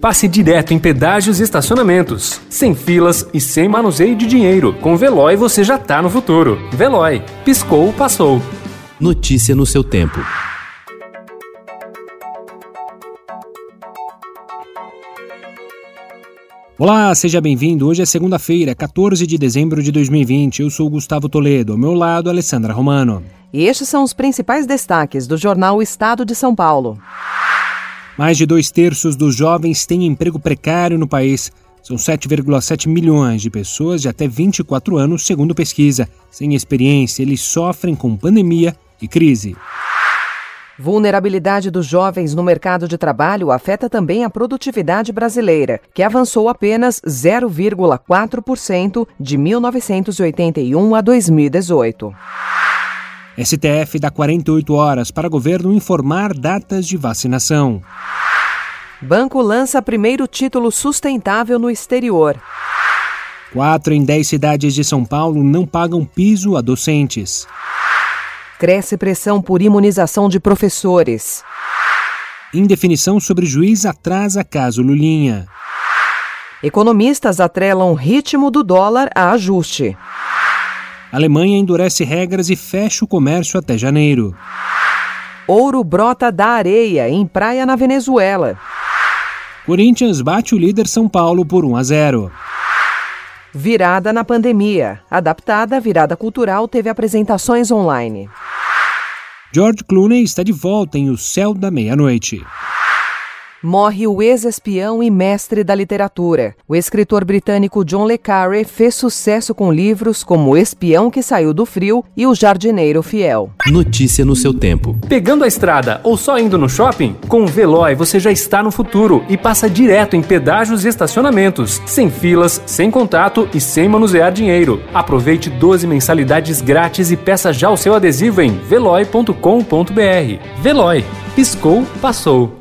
passe direto em pedágios e estacionamentos, sem filas e sem manuseio de dinheiro. Com Veloy você já tá no futuro. Veloy, piscou, passou. Notícia no seu tempo. Olá, seja bem-vindo. Hoje é segunda-feira, 14 de dezembro de 2020. Eu sou Gustavo Toledo. Ao meu lado, Alessandra Romano. E estes são os principais destaques do jornal Estado de São Paulo. Mais de dois terços dos jovens têm emprego precário no país. São 7,7 milhões de pessoas de até 24 anos, segundo pesquisa. Sem experiência, eles sofrem com pandemia e crise. Vulnerabilidade dos jovens no mercado de trabalho afeta também a produtividade brasileira, que avançou apenas 0,4% de 1981 a 2018. STF dá 48 horas para governo informar datas de vacinação. Banco lança primeiro título sustentável no exterior. Quatro em dez cidades de São Paulo não pagam piso a docentes. Cresce pressão por imunização de professores. Indefinição sobre juiz atrasa caso Lulinha. Economistas atrelam ritmo do dólar a ajuste. A Alemanha endurece regras e fecha o comércio até janeiro. Ouro brota da areia em praia na Venezuela. Corinthians bate o líder São Paulo por 1 a 0. Virada na pandemia. Adaptada à virada cultural, teve apresentações online. George Clooney está de volta em O Céu da Meia-Noite morre o ex-espião e mestre da literatura. O escritor britânico John le Carre fez sucesso com livros como O Espião que Saiu do Frio e O Jardineiro Fiel. Notícia no seu tempo. Pegando a estrada ou só indo no shopping? Com o Veloy você já está no futuro e passa direto em pedágios e estacionamentos, sem filas, sem contato e sem manusear dinheiro. Aproveite 12 mensalidades grátis e peça já o seu adesivo em veloy.com.br. Veloy. Piscou, passou.